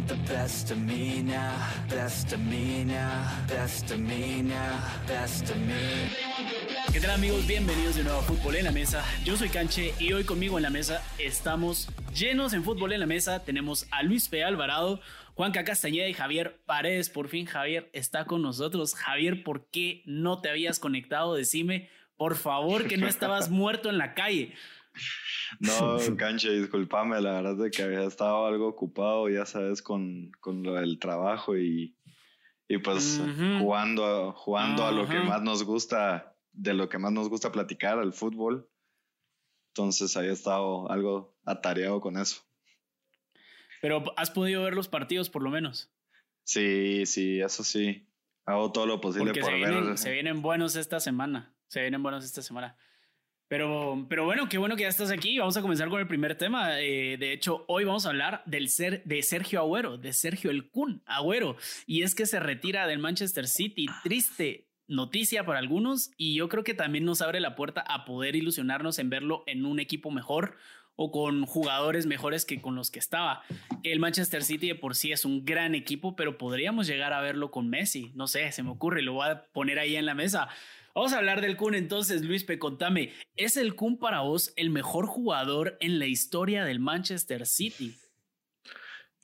want the best of me now, best of me now, best of me now, best of me. ¿Qué tal amigos? Bienvenidos de nuevo a Fútbol en la Mesa. Yo soy Canche y hoy conmigo en la mesa estamos llenos en Fútbol en la Mesa. Tenemos a Luis P. Alvarado, Juanca Castañeda y Javier Paredes. Por fin Javier está con nosotros. Javier, ¿por qué no te habías conectado? Decime, por favor, que no estabas muerto en la calle. No, Canche, discúlpame, la verdad es que había estado algo ocupado, ya sabes, con, con lo del trabajo y, y pues jugando, jugando a lo que más nos gusta, de lo que más nos gusta platicar, al fútbol. Entonces había estado algo atareado con eso. Pero has podido ver los partidos por lo menos. Sí, sí, eso sí. Hago todo lo posible por ver. Se vienen buenos esta semana. Se vienen buenos esta semana. Pero, pero bueno, qué bueno que ya estás aquí. Vamos a comenzar con el primer tema. Eh, de hecho, hoy vamos a hablar del ser, de Sergio Agüero, de Sergio el Kun Agüero. Y es que se retira del Manchester City. Triste noticia para algunos y yo creo que también nos abre la puerta a poder ilusionarnos en verlo en un equipo mejor o con jugadores mejores que con los que estaba. El Manchester City de por sí es un gran equipo, pero podríamos llegar a verlo con Messi. No sé, se me ocurre, lo voy a poner ahí en la mesa. Vamos a hablar del Kun entonces, Luis. Contame, ¿es el Kun para vos el mejor jugador en la historia del Manchester City?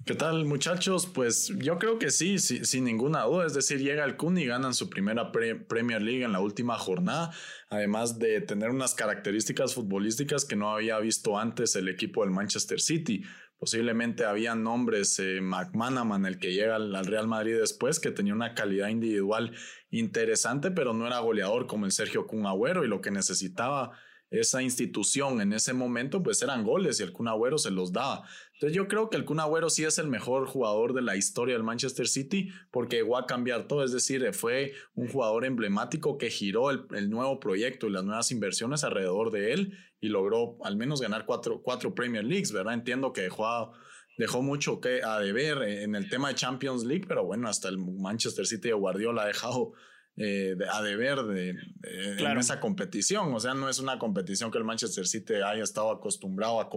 ¿Qué tal muchachos? Pues yo creo que sí, sin ninguna duda. Es decir, llega el Kun y ganan su primera Premier League en la última jornada, además de tener unas características futbolísticas que no había visto antes el equipo del Manchester City. Posiblemente había nombres, eh, McManaman, el que llega al, Real Madrid después, que tenía una calidad individual interesante, pero no era goleador como el Sergio Kun Agüero y lo que necesitaba esa institución en ese momento, pues eran goles y el Kun Agüero se los daba. Entonces yo creo que el Kun Agüero sí es el mejor jugador de la historia del Manchester City porque llegó a cambiar todo, es decir, fue un jugador emblemático que giró el, nuevo proyecto y las nuevas inversiones alrededor de él y logró al menos ganar cuatro, cuatro Premier Leagues, ¿verdad? Entiendo que dejó, dejó mucho que a deber en el tema de Champions League, pero bueno, hasta el Manchester City de Guardiola ha dejado eh, a deber de, en esa competición. O sea, no es una competición que el Manchester City haya estado acostumbrado a,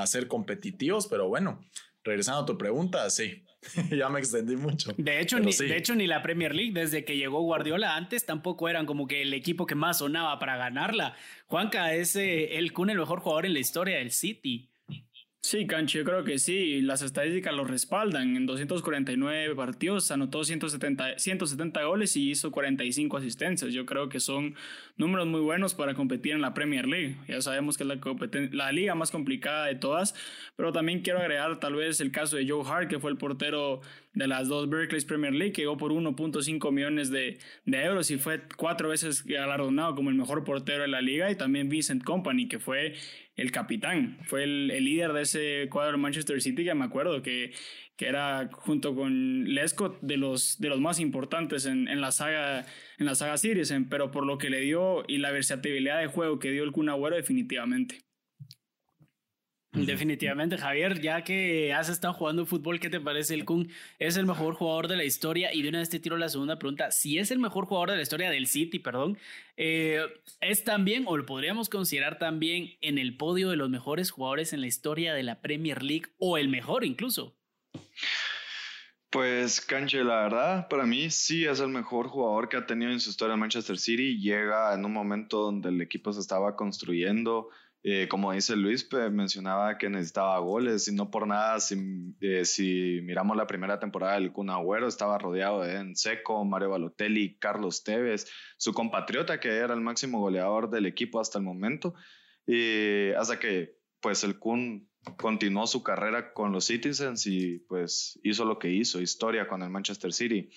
a ser competitivos, pero bueno, regresando a tu pregunta, sí, ya me extendí mucho. De hecho, ni, de hecho, ni la Premier League, desde que llegó Guardiola antes, tampoco eran como que el equipo que más sonaba para ganarla. Juanca es eh, el Kun, el mejor jugador en la historia del City. Sí, Cancho, yo creo que sí. Las estadísticas lo respaldan. En 249 partidos anotó 170, 170 goles y hizo 45 asistencias. Yo creo que son números muy buenos para competir en la Premier League. Ya sabemos que es la, la liga más complicada de todas, pero también quiero agregar tal vez el caso de Joe Hart, que fue el portero de las dos Berkeley Premier League, que llegó por 1.5 millones de, de, euros y fue cuatro veces galardonado como el mejor portero de la liga. Y también Vincent Company, que fue el capitán, fue el, líder de ese cuadro Manchester City, que me acuerdo que, que era junto con Lescott de los, de los más importantes en, en, la saga en la saga Series, pero por lo que le dio y la versatilidad de juego que dio el Kun definitivamente. Definitivamente, Javier, ya que has estado jugando fútbol, ¿qué te parece el Kun? Es el mejor jugador de la historia y de una vez te tiro la segunda pregunta. Si es el mejor jugador de la historia del City, perdón, eh, es también, o lo podríamos considerar también en el podio de los mejores jugadores en la historia de la Premier League o el mejor incluso. Pues Canche, la verdad, para mí sí es el mejor jugador que ha tenido en su historia en Manchester City. Llega en un momento donde el equipo se estaba construyendo eh, como dice Luis, mencionaba que necesitaba goles y no por nada, si, eh, si miramos la primera temporada del Kun Agüero, estaba rodeado de En Seco, Mario Balotelli, Carlos Tevez, su compatriota que era el máximo goleador del equipo hasta el momento, y hasta que pues el Kun continuó su carrera con los Citizens y pues hizo lo que hizo, historia con el Manchester City.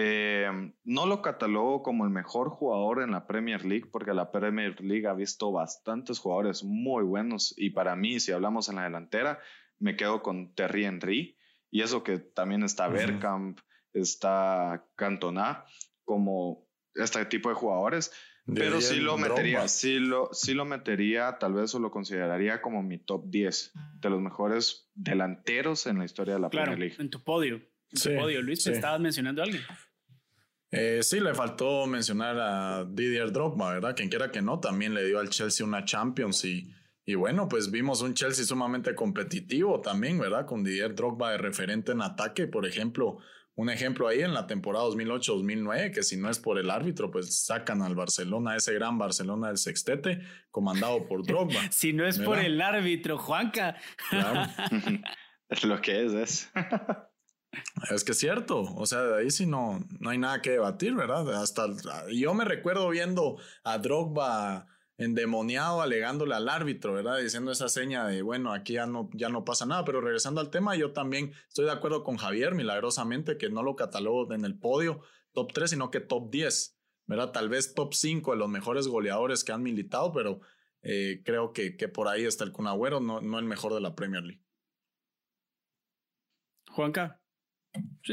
Eh, no lo catalogo como el mejor jugador en la Premier League porque la Premier League ha visto bastantes jugadores muy buenos y para mí, si hablamos en la delantera, me quedo con Terry Henry y eso que también está Bergkamp, está Cantona como este tipo de jugadores. pero sí lo metería, sí lo, sí lo metería, tal vez o lo consideraría como mi top 10 de los mejores delanteros en la historia de la Premier League. En tu podio. Sí, Luis, estabas mencionando a alguien. Eh, sí, le faltó mencionar a Didier Drogba, ¿verdad? Quien quiera que no, también le dio al Chelsea una Champions y, Y bueno, pues vimos un Chelsea sumamente competitivo también, ¿verdad? Con Didier Drogba de referente en ataque, por ejemplo, un ejemplo ahí en la temporada 2008-2009, que si no es por el árbitro, pues sacan al Barcelona, ese gran Barcelona del sextete, comandado por Drogba. si no es por el árbitro, Juanca. Claro. es lo que es, es. Es que es cierto, o sea, de ahí sí no, no hay nada que debatir, ¿verdad? Hasta yo me recuerdo viendo a Drogba endemoniado alegándole al árbitro, ¿verdad? Diciendo esa seña de, bueno, aquí ya no, ya no pasa nada, pero regresando al tema, yo también estoy de acuerdo con Javier, milagrosamente, que no lo catalogo en el podio top 3, sino que top 10, ¿verdad? Tal vez top 5 de los mejores goleadores que han militado, pero eh, creo que, que por ahí está el Kun no, no el mejor de la Premier League. Juanca.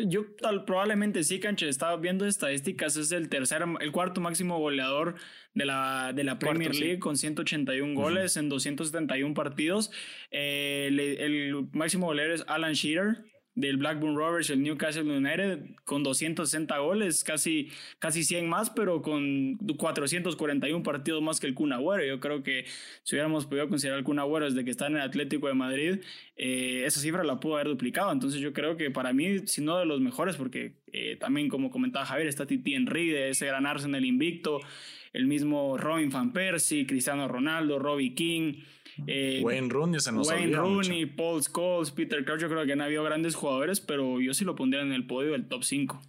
Yo tal, probablemente sí, Canche. Estaba viendo estadísticas. Es el tercer, el cuarto máximo goleador de la, de la Premier League con 181 goles en 271 partidos. Eh, el, máximo goleador es Alan Shearer del Blackburn Rovers, el Newcastle United, con 260 goles, casi, casi 100 más, pero con 441 partidos más que el Kun Agüero. Yo creo que si hubiéramos podido considerar el Kun Agüero desde que está en el Atlético de Madrid, eh, esa cifra la pudo haber duplicado. Entonces yo creo que para mí, si no de los mejores, porque eh, también como comentaba Javier, está Titi Henry de ese gran el invicto, el mismo Robin Van Persie, Cristiano Ronaldo, Robbie King, eh, Wayne Rooney se nos Wayne Rooney, Paul Scholes, Peter Crouch, yo creo que no ha habido grandes jugadores, pero yo sí lo pondría en el podio del top 5.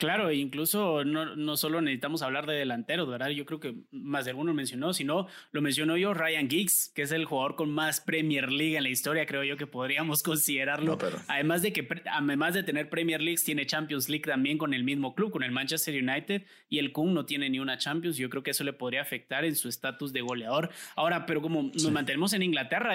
Claro, incluso no, no, solo necesitamos hablar de delanteros, ¿verdad? Yo creo que más de alguno mencionó, sino lo mencionó yo, Ryan Giggs, que es el jugador con más Premier League en la historia, creo yo que podríamos considerarlo. Además de que, además de tener Premier League, tiene Champions League también con el mismo club, con el Manchester United, y el Kun no tiene ni una Champions. Yo creo que eso le podría afectar en su estatus de goleador. Ahora, pero como nos mantenemos en Inglaterra,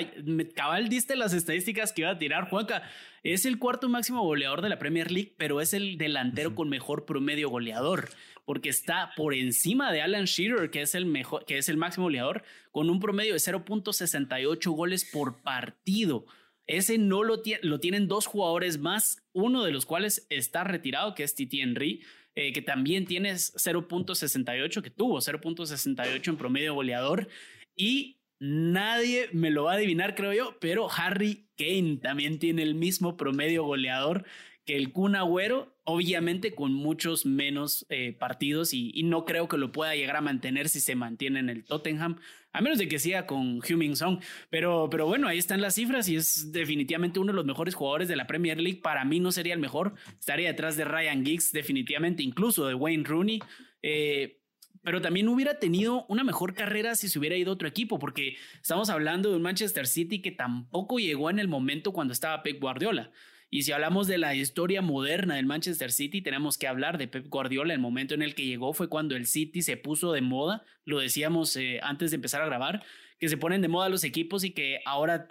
cabal diste las estadísticas que iba a tirar Juanca. Es el cuarto máximo goleador de la Premier League, pero es el delantero con mejor promedio goleador, porque está por encima de Alan Shearer, que es el mejor, que es el máximo goleador, con un promedio de 0.68 goles por partido. Ese no lo, lo tienen dos jugadores más, uno de los cuales está retirado, que es Titi Henry, eh, que también tiene 0.68, que tuvo 0.68 en promedio goleador. Y nadie me lo va a adivinar, creo yo, pero Harry Kane también tiene el mismo promedio goleador que el Kun Agüero, obviamente con muchos menos eh, partidos y, no creo que lo pueda llegar a mantener si se mantiene en el Tottenham, a menos de que siga con Huming Song. Pero, pero bueno, ahí están las cifras y es definitivamente uno de los mejores jugadores de la Premier League. Para mí no sería el mejor, estaría detrás de Ryan Giggs, definitivamente, incluso de Wayne Rooney. Eh, pero también hubiera tenido una mejor carrera si se hubiera ido a otro equipo, porque estamos hablando de un Manchester City que tampoco llegó en el momento cuando estaba Pep Guardiola. Y si hablamos de la historia moderna del Manchester City, tenemos que hablar de Pep Guardiola. El momento en el que llegó fue cuando el City se puso de moda, lo decíamos eh, antes de empezar a grabar, que se ponen de moda los equipos y que ahora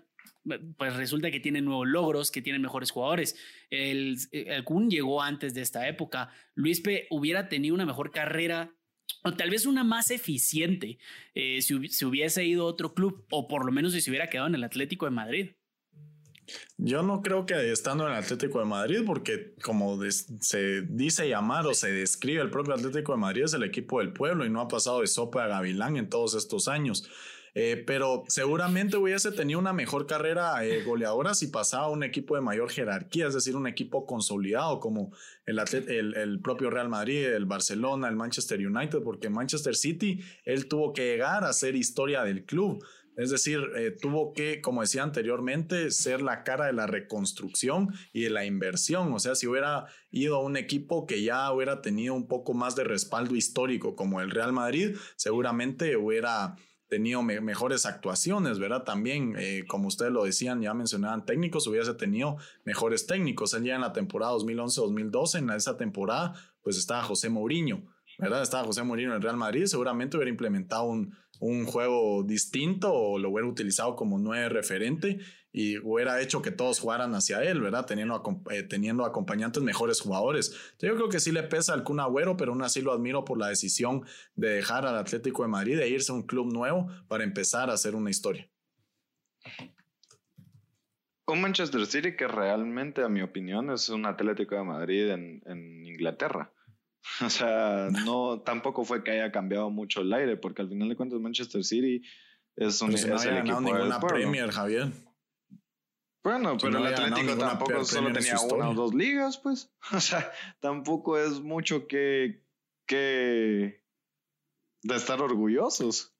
pues resulta que tienen nuevos logros, que tienen mejores jugadores. El, el Kun llegó antes de esta época. Luis P. hubiera tenido una mejor carrera o tal vez una más eficiente eh, si, si, hubiese ido a otro club o por lo menos si se hubiera quedado en el Atlético de Madrid. Yo no creo que estando en el Atlético de Madrid, porque como se dice llamar o se describe el propio Atlético de Madrid es el equipo del pueblo y no ha pasado de sopa a gavilán en todos estos años. Eh, pero seguramente hubiese tenido una mejor carrera eh, goleadora si pasaba a un equipo de mayor jerarquía, es decir, un equipo consolidado como el, el, propio Real Madrid, el Barcelona, el Manchester United, porque Manchester City, él tuvo que llegar a ser historia del club. Es decir, eh, tuvo que, como decía anteriormente, ser la cara de la reconstrucción y de la inversión. O sea, si hubiera ido a un equipo que ya hubiera tenido un poco más de respaldo histórico como el Real Madrid, seguramente hubiera tenido mejores actuaciones, ¿verdad? También, eh, como ustedes lo decían, ya mencionaban técnicos, hubiese tenido mejores técnicos. Él ya en la temporada 2011-2012, en esa temporada, pues estaba José Mourinho, ¿verdad? Estaba José Mourinho en el Real Madrid, seguramente hubiera implementado un, un juego distinto o lo hubiera utilizado como nueve referente y hubiera hecho que todos jugaran hacia él, ¿verdad? Teniendo, eh, teniendo acompañantes mejores jugadores. yo creo que sí le pesa al Kun Agüero, pero aún así lo admiro por la decisión de dejar al Atlético de Madrid e irse a un club nuevo para empezar a hacer una historia. Un Manchester City que realmente, a mi opinión, es un Atlético de Madrid en, en Inglaterra. O sea, no, tampoco fue que haya cambiado mucho el aire, porque al final de cuentas Manchester City es un si no había ganado ninguna. Premier, Javier. Bueno, Si pero no el Atlético tampoco solo tenía una o dos ligas, pues. O sea, tampoco es mucho que, que de estar orgullosos.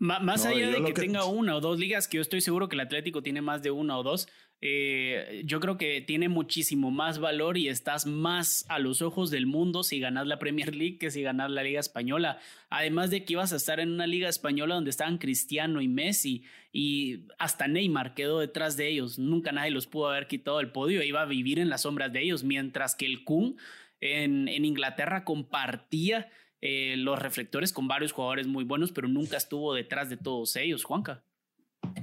Más No, allá de que- tenga una o dos ligas, que yo estoy seguro que el Atlético tiene más de una o dos, eh, yo creo que tiene muchísimo más valor y estás más a los ojos del mundo si ganas la Premier League que si ganas la Liga Española. Además de que ibas a estar en una Liga Española donde estaban Cristiano y Messi y hasta Neymar quedó detrás de ellos. Nunca nadie los pudo haber quitado del podio, iba a vivir en las sombras de ellos, mientras que el Kun en, en Inglaterra compartía eh, los reflectores con varios jugadores muy buenos, pero nunca estuvo detrás de todos ellos, Juanca.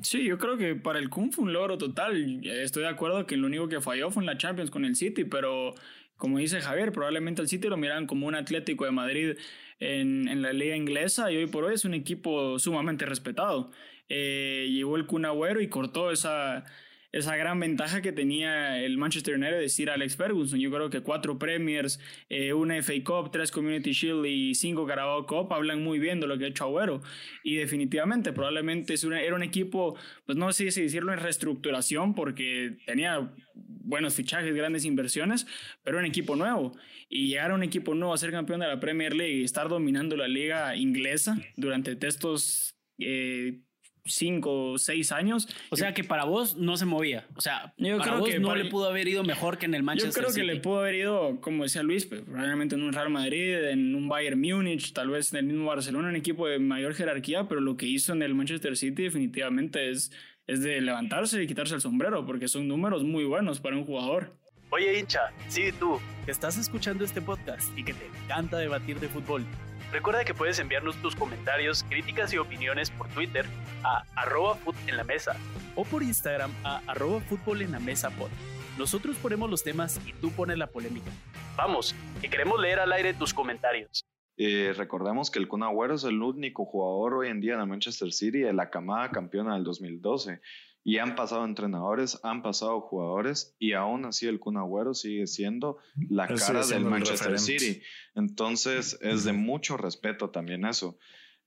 Sí, yo creo que para el Kun fue un logro total. Estoy de acuerdo que lo único que falló fue en la Champions con el City, pero como dice Javier, probablemente el City lo miran como un Atlético de Madrid en, en la liga inglesa y hoy por hoy es un equipo sumamente respetado. Eh, llegó el Kun Agüero y cortó esa, esa gran ventaja que tenía el Manchester United de decir Alex Ferguson. Yo creo que cuatro Premiers, eh, una FA Cup, tres Community Shield y cinco Carabao Cup hablan muy bien de lo que ha hecho Agüero. Y definitivamente, probablemente es una- era un equipo, pues no sé si decirlo en reestructuración, porque tenía buenos fichajes, grandes inversiones, pero un equipo nuevo. Y llegar a un equipo nuevo a ser campeón de la Premier League y estar dominando la liga inglesa durante estos eh, cinco o seis años, O sea que para vos no se movía. O sea, Yo para creo vos que no para- le pudo haber ido mejor que en el Yo Manchester creo que City. le pudo haber ido, como decía Luis, pues, probablemente en un Real Madrid, en un Bayern Múnich, tal vez en el mismo Barcelona, un equipo de mayor jerarquía, pero lo que hizo en el Manchester City definitivamente es, es de levantarse y quitarse el sombrero, porque son números muy buenos para un jugador. Oye, hincha, sí, tú, que estás escuchando este podcast y que te encanta debatir de fútbol. Recuerda que puedes enviarnos tus comentarios, críticas y opiniones por Twitter a arroba en la mesa o por Instagram a arroba fútbol pod. Nosotros ponemos los temas y tú pones la polémica. Vamos, que queremos leer al aire tus comentarios. Eh, recordemos que el Kun Agüero es el único jugador hoy en día el Manchester City de la camada campeona del 2012. Y han pasado entrenadores, han pasado jugadores y aún así el Kun Agüero sigue siendo la Él cara del siendo Manchester. City. Entonces es de mucho respeto también eso.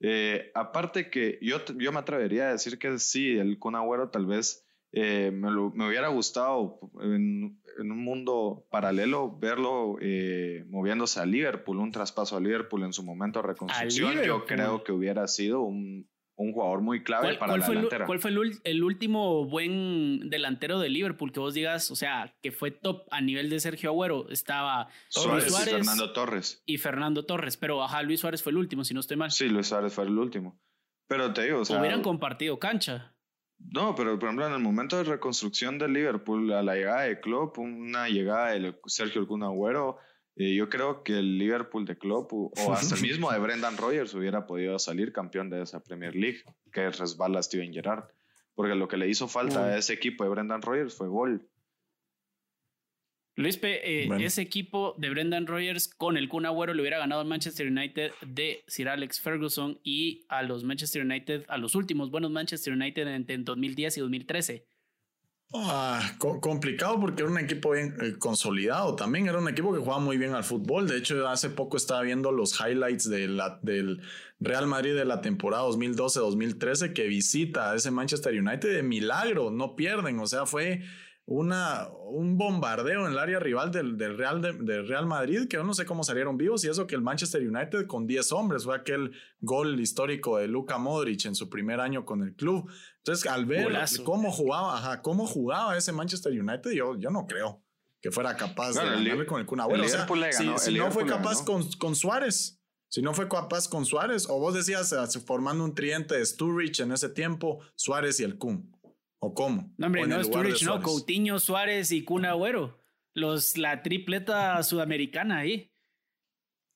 Eh, aparte que yo, yo me atrevería a decir que sí, el Kun Agüero tal vez eh, me, lo- me hubiera gustado en, en un mundo paralelo verlo eh, moviéndose a Liverpool, un traspaso a Liverpool en su momento de reconstrucción. Yo creo que hubiera sido un, un jugador muy clave ¿Cuál, para cuál la fue, el, cuál fue el último buen delantero de Liverpool que vos digas, o sea, que fue top a nivel de Sergio Agüero? Estaba Suárez, Luis Suárez y Fernando Torres. y Fernando Torres, pero ajá, Luis Suárez fue el último, si no estoy mal. Sí, Luis Suárez fue el último. Pero te digo, o sea, Hubieran compartido cancha. No, pero por ejemplo, en el momento de reconstrucción de Liverpool, a la llegada de Klopp, una llegada de Sergio Kun Agüero, eh, yo creo que el Liverpool de Klopp o hasta el mismo de Brendan Rodgers hubiera podido salir campeón de esa Premier League que resbala a Steven Gerrard. Porque lo que le hizo falta a ese equipo de Brendan Rodgers fue gol. Luis P, eh, Bueno. ese equipo de Brendan Rodgers con el Kun Agüero le hubiera ganado al Manchester United de Sir Alex Ferguson y a los Manchester United, a los últimos buenos Manchester United en, en 2010 y 2013. Ah, co- complicado porque era un equipo bien eh, consolidado también, era un equipo que jugaba muy bien al fútbol. De hecho, hace poco estaba viendo los highlights de la- del Real Madrid de la temporada 2012-2013 que visita a ese Manchester United de milagro, no pierden, o sea, fue una, un bombardeo en el área rival del, del Real, de- del Real Madrid que yo no sé cómo salieron vivos y eso que el Manchester United con 10 hombres fue aquel gol histórico de Luka Modric en su primer año con el club. Entonces, al ver Golazo. cómo jugaba, ajá, cómo jugaba ese Manchester United, yo, yo no creo que fuera capaz de ganarle con el Kun Agüero. el O sea, Liverpool si, ganó, si el no fue capaz con, con Suárez, si no fue capaz con Suárez, o vos decías eh, formando un tridente de Sturridge en ese tiempo, Suárez y el Kun, o cómo. No, hombre, no Sturridge, no. Coutinho, Suárez y Kun Agüero. Los, la tripleta sudamericana ahí.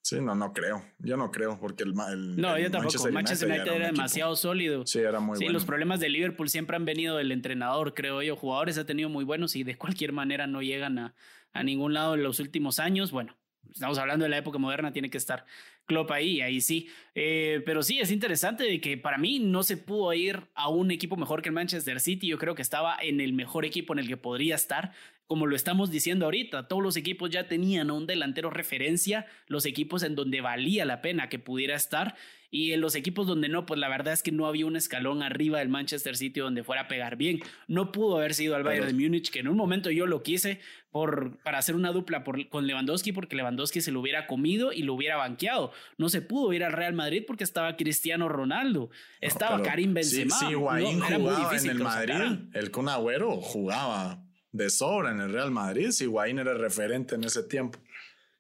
Sí, no, no creo. Yo no creo, porque el, el- No, el yo tampoco. Manchester United, ya era, demasiado sólido. Sí, era muy Sí, bueno. los problemas de Liverpool siempre han venido del entrenador, creo yo. Jugadores ha tenido muy buenos y de cualquier manera no llegan a, a ningún lado en los últimos años. Bueno, estamos hablando de la época moderna, tiene que estar Klopp ahí, ahí sí. Eh, pero sí, es interesante de que para mí no se pudo ir a un equipo mejor que el Manchester City. Yo creo que estaba en el mejor equipo en el que podría estar como lo estamos diciendo ahorita, todos los equipos ya tenían a un delantero referencia, los equipos en donde valía la pena que pudiera estar y en los equipos donde no, pues la verdad es que no había un escalón arriba del Manchester City donde fuera a pegar bien. No pudo haber sido al Bayern de Múnich, que en un momento yo lo quise por, para hacer una dupla con Lewandowski, porque Lewandowski se lo hubiera comido y lo hubiera banqueado. No se pudo ir al Real Madrid porque estaba Cristiano Ronaldo, estaba Karim Benzema. Sí, sí jugaba en el Madrid, el Kun Agüero jugaba de sobra en el Real Madrid si Higuaín era referente en ese tiempo.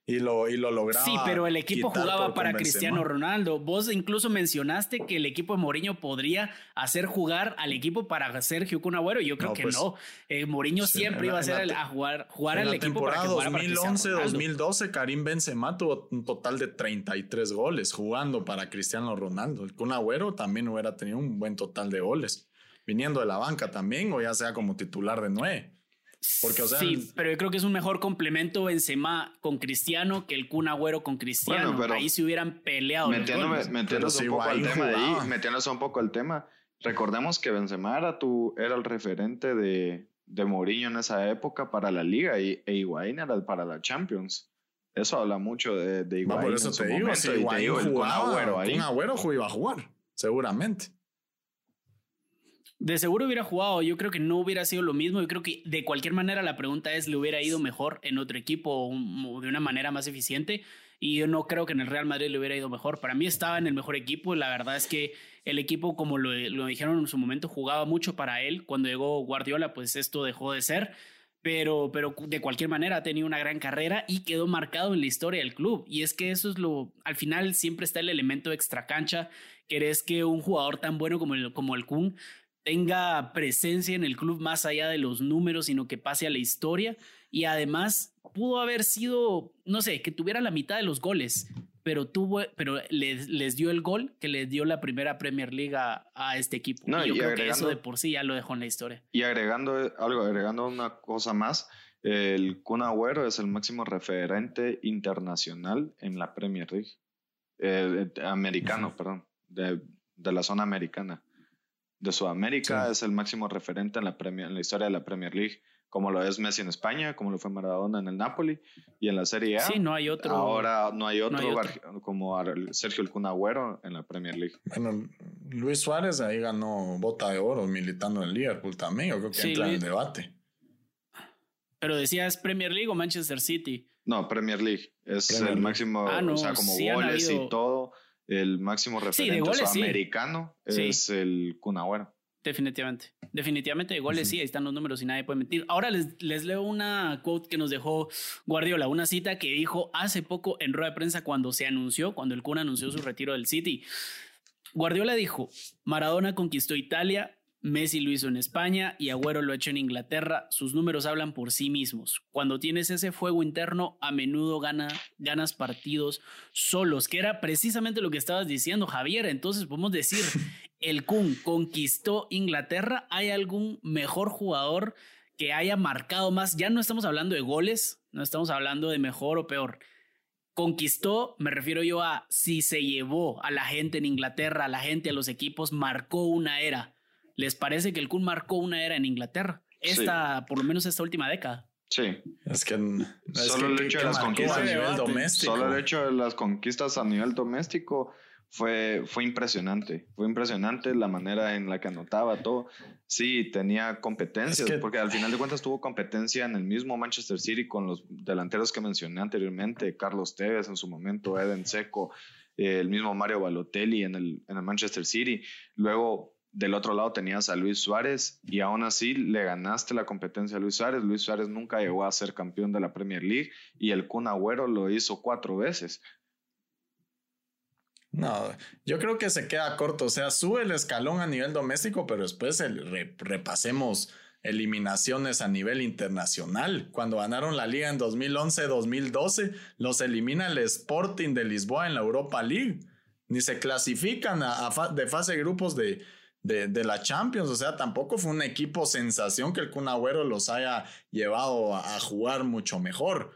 Y lo, y lo lograba. Sí, pero el equipo jugaba para Cristiano Ronaldo. Vos incluso mencionaste que el equipo de Mourinho podría hacer jugar al equipo para Sergio Kun Agüero. Yo creo que pues, no. Eh, Mourinho siempre iba a ser a jugar, jugar al equipo para que 2011-2012, Karim Benzema tuvo un total de 33 goles jugando para Cristiano Ronaldo. El Kun Agüero también hubiera tenido un buen total de goles. Viniendo de la banca también, o ya sea como titular de nueve sí, pero yo creo que es un mejor complemento Benzema con Cristiano que el Kun Agüero con Cristiano. ahí se hubieran peleado. Metiéndose un poco al tema ahí, metiéndose un poco al tema. Recordemos que Benzema era, tu, era el referente de, de Mourinho en esa época para la liga y, e Higuaín era para la Champions. Eso habla mucho de, de Higuaín. por eso te digo, momento, y te digo, el Kun Agüero ahí. Kun Agüero iba a jugar, seguramente de seguro hubiera jugado, yo creo que no hubiera sido lo mismo, yo creo que de cualquier manera la pregunta es, ¿le hubiera ido mejor en otro equipo o de una manera más eficiente? Y yo no creo que en el Real Madrid le hubiera ido mejor. Para mí estaba en el mejor equipo, la verdad es que el equipo, como lo, dijeron en su momento, jugaba mucho para él. Cuando llegó Guardiola, pues esto dejó de ser pero, pero de cualquier manera ha tenido una gran carrera y quedó marcado en la historia del club. Y es que eso es lo, al final siempre está el elemento extra cancha, que es que un jugador tan bueno como el, como el Kun tenga presencia en el club más allá de los números, sino que pase a la historia. Y además pudo haber sido, no sé, que tuviera la mitad de los goles, pero tuvo, pero les, les dio el gol que les dio la primera Premier League a, este equipo. No, y yo creo que eso de por sí ya lo dejó en la historia. Y agregando algo, agregando una cosa más, el Kun Agüero es el máximo referente internacional en la Premier League. Eh, americano, perdón, de, de la zona americana de Sudamérica, es el máximo referente en la, en la historia de la Premier League, como lo es Messi en España, como lo fue Maradona en el Napoli y en la Serie A. Sí, no hay otro. Ahora no hay otro, como Sergio El Kun Agüero en la Premier League. Bueno, Luis Suárez ahí ganó bota de oro militando en Liverpool también, yo creo que entra en el debate. Pero decías Premier League o Manchester City. No, Premier League. Es el máximo, ah, o sea, como goles y todo el máximo referente sudamericano es el Kun Definitivamente. Definitivamente de goles sí, ahí están los números y nadie puede mentir. Ahora les, les, leo una quote que nos dejó Guardiola, una cita que dijo hace poco en rueda de prensa cuando se anunció, cuando el Kun anunció su retiro del City. Guardiola dijo, Maradona conquistó Italia, Messi lo hizo en España y Agüero lo ha hecho en Inglaterra. Sus números hablan por sí mismos. Cuando tienes ese fuego interno, a menudo gana, ganas partidos solos, que era precisamente lo que estabas diciendo, Javier. Entonces podemos decir, el Kun conquistó Inglaterra. ¿Hay algún mejor jugador que haya marcado más? Ya no estamos hablando de goles, no estamos hablando de mejor o peor. Conquistó, me refiero yo a si se llevó a la gente en Inglaterra, a la gente, a los equipos, marcó una era ¿Les parece que el Kun marcó una era en Inglaterra? Esta, por lo menos esta última década. Sí. Es que solo el hecho de las conquistas a nivel doméstico. Solo el hecho de las conquistas a nivel doméstico fue, fue impresionante. Fue impresionante la manera en la que anotaba todo. Sí, tenía competencias, porque al final de cuentas tuvo competencia en el mismo Manchester City con los delanteros que mencioné anteriormente, Carlos Tevez en su momento, Eden Seco, el mismo Mario Balotelli en el, en el Manchester City. Luego del otro lado tenías a Luis Suárez y aún así le ganaste la competencia a Luis Suárez. Luis Suárez nunca llegó a ser campeón de la Premier League y el Kun Agüero lo hizo cuatro veces. No, yo creo que se queda corto. O sea, sube el escalón a nivel doméstico, pero después repasemos eliminaciones a nivel internacional. Cuando ganaron la liga en 2011-2012, los elimina el Sporting de Lisboa en la Europa League. Ni se clasifican de fase de grupos de, de, la Champions. O sea, tampoco fue un equipo sensación que el Kun los haya llevado a, jugar mucho mejor.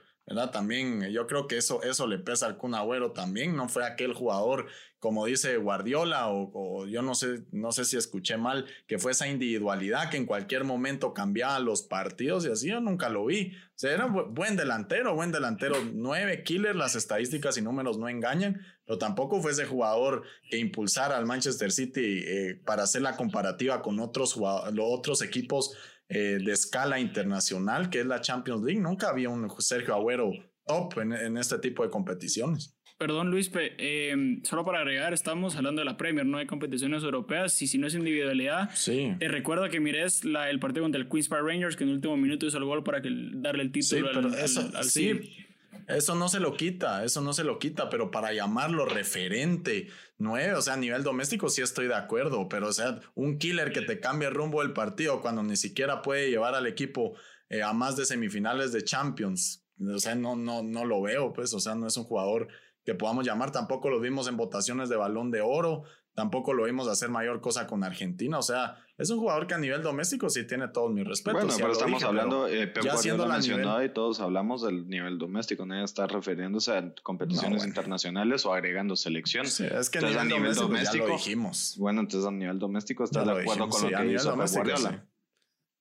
También yo creo que eso, eso le pesa al Kun Agüero también, no fue aquel jugador, como dice Guardiola, o, yo no sé, no sé si escuché mal, que fue esa individualidad que en cualquier momento cambiaba los partidos y así yo nunca lo vi. O sea, era buen delantero, buen delantero, nueve killers, las estadísticas y números no engañan, pero tampoco fue ese jugador que impulsara al Manchester City eh, para hacer la comparativa con otros, otros equipos eh, de escala internacional, que es la Champions League. Nunca había un Sergio Agüero top en, este tipo de competiciones. Perdón, Luis, eh, solo para agregar, estamos hablando de la Premier, no hay competiciones europeas, y si no es individualidad, sí. te recuerdo que mires la, el partido contra el Queen's Park Rangers, que en el último minuto hizo el gol para que, darle el título sí, al, sí, eso no se lo quita, eso no se lo quita, pero para llamarlo referente nueve, o sea, a nivel doméstico sí estoy de acuerdo, pero o sea, un killer que te cambia el rumbo del partido cuando ni siquiera puede llevar al equipo eh, a más de semifinales de Champions, o sea, no, no, no lo veo, pues, o sea, no es un jugador que podamos llamar, tampoco lo vimos en votaciones de balón de oro, tampoco lo vimos hacer mayor cosa con Argentina, o sea, es un jugador que a nivel doméstico sí tiene todos mis respetos. Bueno, pero estamos hablando, eh, Pep ya lo mencionado y todos hablamos del nivel doméstico, nadie está refiriéndose a competiciones internacionales o agregando selecciones. Sí, es que a nivel doméstico, ya lo dijimos. Bueno, entonces a nivel doméstico estás de acuerdo con lo que hizo Guardiola.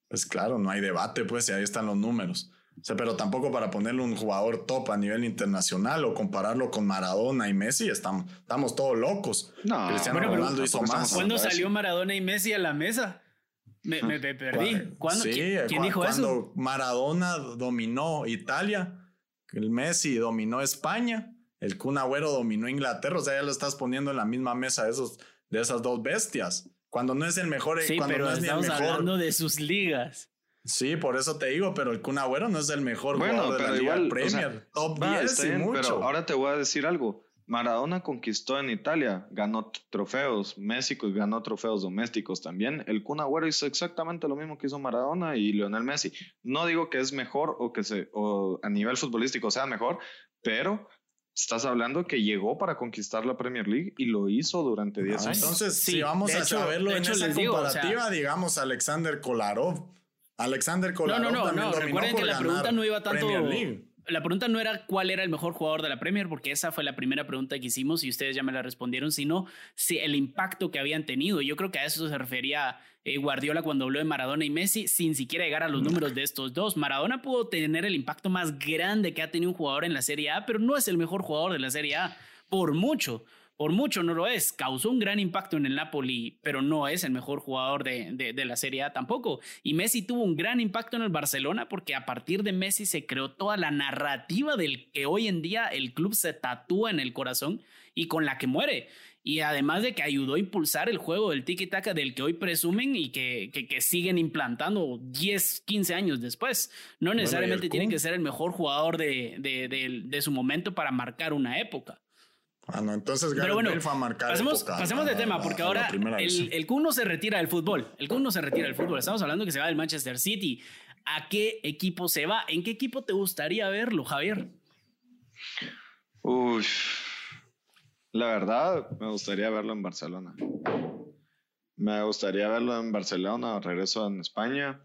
Pues claro, no hay debate, pues, y ahí están los números. O sea, pero tampoco para ponerle un jugador top a nivel internacional o compararlo con Maradona y Messi, estamos, estamos todos locos. No, Cristiano Ronaldo hizo más. ¿Cuándo salió Maradona y Messi a la mesa? Me, me, perdí. ¿Cuándo? ¿Quién, dijo eso? Cuando Maradona dominó Italia, el Messi dominó España, el Kun Agüero dominó Inglaterra, o sea, ya lo estás poniendo en la misma mesa de, esos, de esas dos bestias. Cuando no es el mejor, sí, cuando pero no es estamos ni el mejor. hablando de sus ligas. Sí, por eso te digo, pero el Kun Agüero no es el mejor jugador de la igual, Premier. top 10 y mucho. Pero ahora te voy a decir algo. Maradona conquistó en Italia, ganó trofeos, México ganó trofeos domésticos también. El Kun Agüero hizo exactamente lo mismo que hizo Maradona y Lionel Messi. No digo que es mejor o que se, o a nivel futbolístico sea mejor, pero estás hablando que llegó para conquistar la Premier League y lo hizo durante 10 años. Entonces, si vamos a saberlo en esa comparativa, digamos Alexander Kolarov Alexander Kolarov no, no, no, no. Recuerden que la pregunta no iba tanto. La pregunta no era cuál era el mejor jugador de la Premier, porque esa fue la primera pregunta que hicimos y ustedes ya me la respondieron, sino si el impacto que habían tenido. Yo creo que a eso se refería eh, Guardiola cuando habló de Maradona y Messi, sin siquiera llegar a los números de estos dos. Maradona pudo tener el impacto más grande que ha tenido un jugador en la Serie A, pero no es el mejor jugador de la Serie A, por mucho por mucho no lo es. Causó un gran impacto en el Napoli, pero no es el mejor jugador de, de, la Serie A tampoco. Y Messi tuvo un gran impacto en el Barcelona porque a partir de Messi se creó toda la narrativa del que hoy en día el club se tatúa en el corazón y con la que muere. Y además de que ayudó a impulsar el juego del tiki-taka del que hoy presumen y que, que, siguen implantando 10, 15 años después. No necesariamente tiene que ser el mejor jugador de, de su momento para marcar una época. Ah, no, entonces Pero bueno, fue a marcar pasemos, pasemos de tema, porque ahora el, el Kun no se retira del fútbol. El Kun no se retira del fútbol. Estamos hablando que se va del Manchester City. ¿A qué equipo se va? ¿En qué equipo te gustaría verlo, Javier? Uy, la verdad, me gustaría verlo en Barcelona. Me gustaría verlo en Barcelona, regreso en España.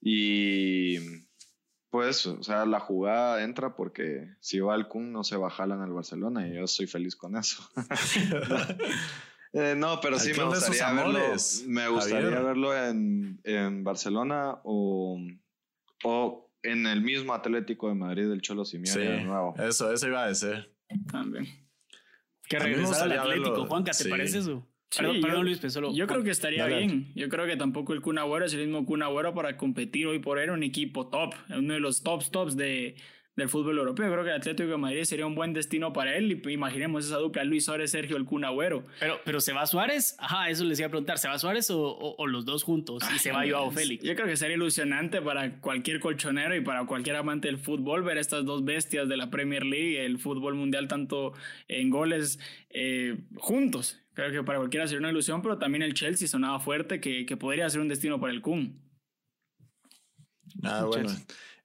Y pues, o sea, la jugada entra porque si va al Kun no se va a en el Barcelona y yo soy feliz con eso. Eh, no, pero sí me gustaría verlo. Me gustaría verlo en, en Barcelona o, o, en el mismo Atlético de Madrid del Cholo Simeone de nuevo. Eso, eso iba a decir. También. Que regresara al Atlético, Juanca, ¿te parece eso? Perdón, Luis, solo. Yo creo que estaría bien. Yo creo que tampoco el Kun Agüero es el mismo Kun Agüero para competir hoy por él un equipo top, uno de los tops tops de, del fútbol europeo. Creo que el Atlético de Madrid sería un buen destino para él. Y imaginemos esa dupla, Luis Suárez, Sergio, el Kun Agüero. Pero, pero ¿se va Suárez? Ajá, eso les iba a preguntar. ¿Se va Suárez o, o, los dos juntos? Y se va Joao Félix. Yo creo que sería ilusionante para cualquier colchonero y para cualquier amante del fútbol ver estas dos bestias de la Premier League, el fútbol mundial, tanto en goles eh, juntos. Creo que para cualquiera sería una ilusión, pero también el Chelsea sonaba fuerte que, que podría ser un destino para el Kun. Ah, bueno.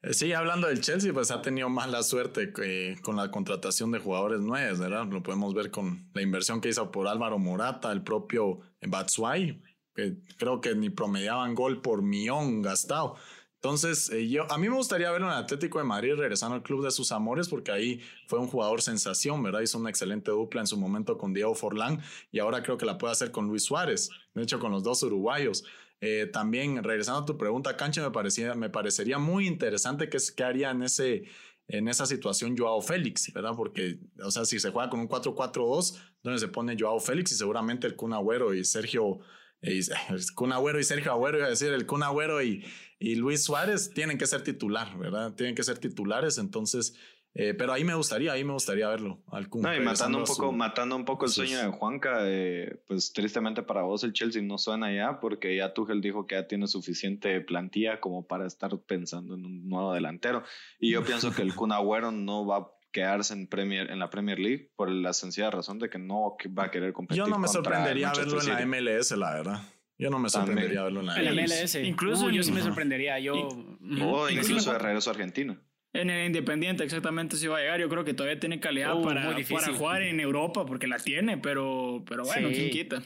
Eh, sí, hablando del Chelsea, pues ha tenido más la suerte que con la contratación de jugadores nuevos, ¿verdad? Lo podemos ver con la inversión que hizo por Álvaro Morata, el propio Batshuayi, que creo que ni promediaban gol por millón gastado Entonces, eh, yo, a mí me gustaría verlo en el Atlético de Madrid regresando al club de sus amores, porque ahí fue un jugador sensación, ¿verdad? Hizo una excelente dupla en su momento con Diego Forlán y ahora creo que la puede hacer con Luis Suárez, de hecho, con los dos uruguayos. Eh, también, regresando a tu pregunta, Cancha, me, parecía, me parecería muy interesante qué, qué haría en, ese, en esa situación Joao Félix, ¿verdad? Porque, o sea, si se juega con un 4-4-2, donde se pone Joao Félix y seguramente el Kun Agüero y Sergio y, Kun Agüero y Sergio Agüero, iba a decir, el Kun Agüero y, y Luis Suárez tienen que ser titular, ¿verdad? Tienen que ser titulares, entonces, eh, pero ahí me gustaría, ahí me gustaría verlo al Kun. No, y matando un, poco, matando un poco el sueño de Juanca, eh, pues tristemente para vos el Chelsea no suena ya, porque ya Tuchel dijo que ya tiene suficiente plantilla como para estar pensando en un nuevo delantero. Y yo pienso que el Kun Agüero no va a quedarse en, Premier, en la Premier League por la sencilla razón de que no va a querer competir. Yo no me sorprendería verlo en la MLS, la verdad. Yo no me sorprendería verlo en la, en MLS. Incluso yo sí me sorprendería. Yo, o incluso de regreso a Argentina. En el Independiente, exactamente, si va a llegar. Yo creo que todavía tiene calidad uh, para, para, jugar en Europa, porque la tiene, pero, pero bueno, ¿quién quita?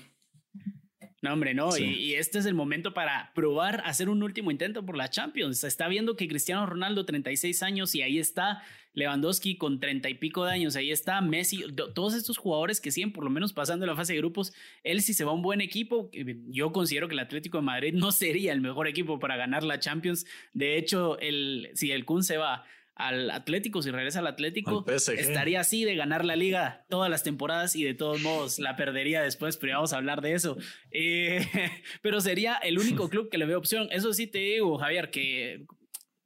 No, hombre, no. Y, este es el momento para probar, hacer un último intento por la Champions. Se está viendo que Cristiano Ronaldo, 36 años, y ahí está Lewandowski con 30 y pico de años, ahí está Messi, todos estos jugadores que siguen por lo menos pasando la fase de grupos. Él, si se va a un buen equipo, yo considero que el Atlético de Madrid no sería el mejor equipo para ganar la Champions. De hecho, el, si el Kun se va al Atlético, si regresa al Atlético, estaría así de ganar la liga todas las temporadas y de todos modos la perdería después, pero ya vamos a hablar de eso. Eh, pero sería el único club que le veo opción. Eso sí te digo, Javier, que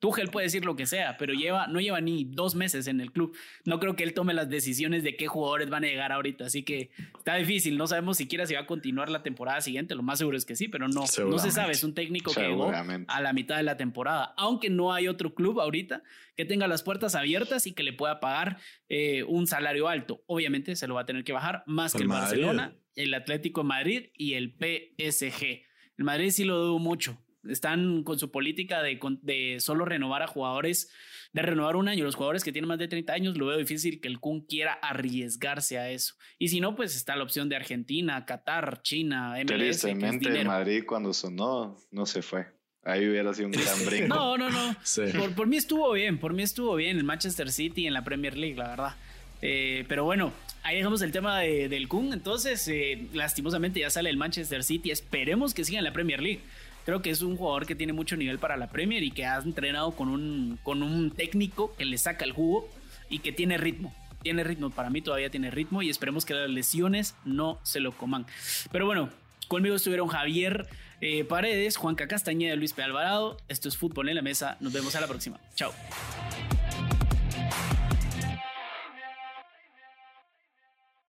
Tuchel puede decir lo que sea, pero lleva, no lleva ni dos meses en el club. No creo que él tome las decisiones de qué jugadores van a llegar ahorita, así que está difícil. No sabemos siquiera si va a continuar la temporada siguiente. Lo más seguro es que sí, pero no, no se sabe. Es un técnico que llegó a la mitad de la temporada, aunque no hay otro club ahorita que tenga las puertas abiertas y que le pueda pagar eh, un salario alto. Obviamente se lo va a tener que bajar más que el Barcelona, el Atlético de Madrid y el PSG. El Madrid sí lo dudo mucho están con su política de, de, solo renovar a jugadores, de renovar un año. Los jugadores que tienen más de 30 años, lo veo difícil que el Kun quiera arriesgarse a eso. Y si no, pues está la opción de Argentina, Qatar, China, MLS. Tristemente, el Madrid cuando sonó, no se fue. Ahí hubiera sido un gran brinco. no, no, no. Por, por, mí estuvo bien, por mí estuvo bien el Manchester City en la Premier League, la verdad. Eh, pero bueno, ahí dejamos el tema de, del Kun. Entonces, eh, lastimosamente ya sale el Manchester City. Esperemos que siga en la Premier League creo que es un jugador que tiene mucho nivel para la Premier y que ha entrenado con un, con un técnico que le saca el jugo y que tiene ritmo. Tiene ritmo, para mí todavía tiene ritmo y esperemos que las lesiones no se lo coman. Pero bueno, conmigo estuvieron Javier eh, Paredes, Juanca Castañeda, Luis P. Alvarado. Esto es Fútbol en la Mesa. Nos vemos a la próxima. Chao.